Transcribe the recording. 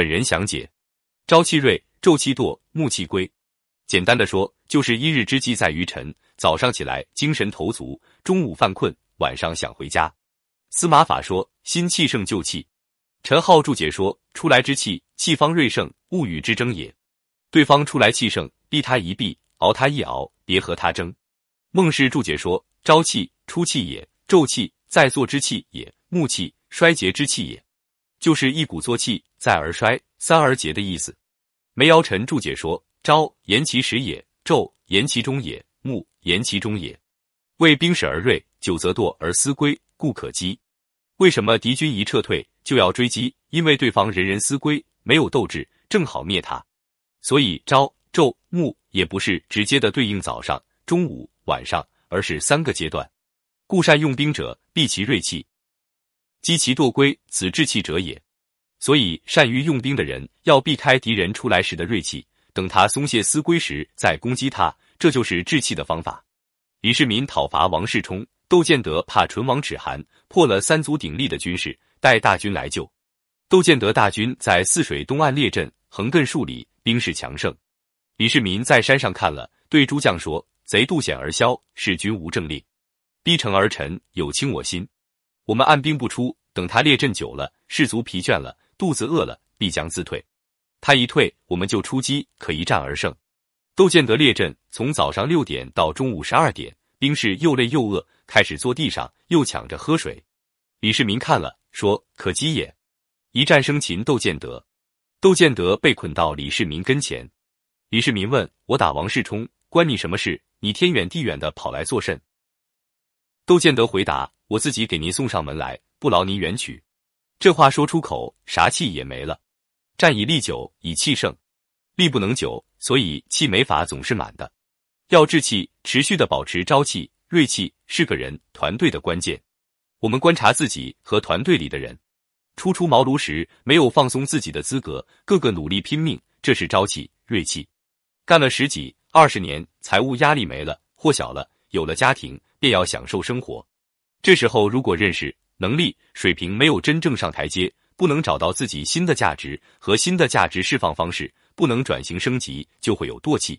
本人详解：朝气锐，昼气惰，暮气归。简单的说，就是一日之计在于晨，早上起来精神头足，中午犯困，晚上想回家。司马法说：心气盛就气。陈浩注解说：出来之气，气方锐盛，物与之争也。对方出来气盛，避他一避，熬他一熬，别和他争。孟氏注解说：朝气出气也，昼气在坐之气也，暮气衰竭之气也，就是一鼓作气，再而衰，三而竭的意思。梅尧臣注解说：朝言其始也，昼言其中也，暮言其中也。为兵始而锐，久则惰而思归，故可击。为什么敌军一撤退就要追击？因为对方人人思归，没有斗志，正好灭他。所以朝、昼、暮也不是直接的对应早上、中午、晚上，而是三个阶段。故善用兵者，避其锐气，击其惰归，此志气者也。所以善于用兵的人，要避开敌人出来时的锐气，等他松懈思归时再攻击他，这就是治气的方法。李世民讨伐王世充，窦建德怕唇亡齿寒，破了三足鼎立的军事，带大军来救。窦建德大军在泗水东岸列阵，横亘数里。兵势强盛，李世民在山上看了，对诸将说：“贼渡险而消，使君无政令，逼城而臣，有轻我心。我们按兵不出，等他列阵久了，士卒疲倦了，肚子饿了，必将自退。他一退，我们就出击，可一战而胜。”窦建德列阵从早上六点到中午十二点，兵士又累又饿，开始坐地上，又抢着喝水。李世民看了，说：“可击也！”一战生擒窦建德。窦建德被捆到李世民跟前，李世民问我打王世充关你什么事？你天远地远的跑来作甚？窦建德回答：我自己给您送上门来，不劳您远取。这话说出口，啥气也没了。战以力久，以气盛，力不能久，所以气没法总是满的。要志气，持续的保持朝气、锐气，是个人团队的关键。我们观察自己和团队里的人。初出茅庐时，没有放松自己的资格，个个努力拼命，这是朝气、锐气。干了十几、二十年，财务压力没了，货小了，有了家庭，便要享受生活。这时候，如果认识、能力、水平没有真正上台阶，不能找到自己新的价值和新的价值释放方式，不能转型升级，就会有惰气。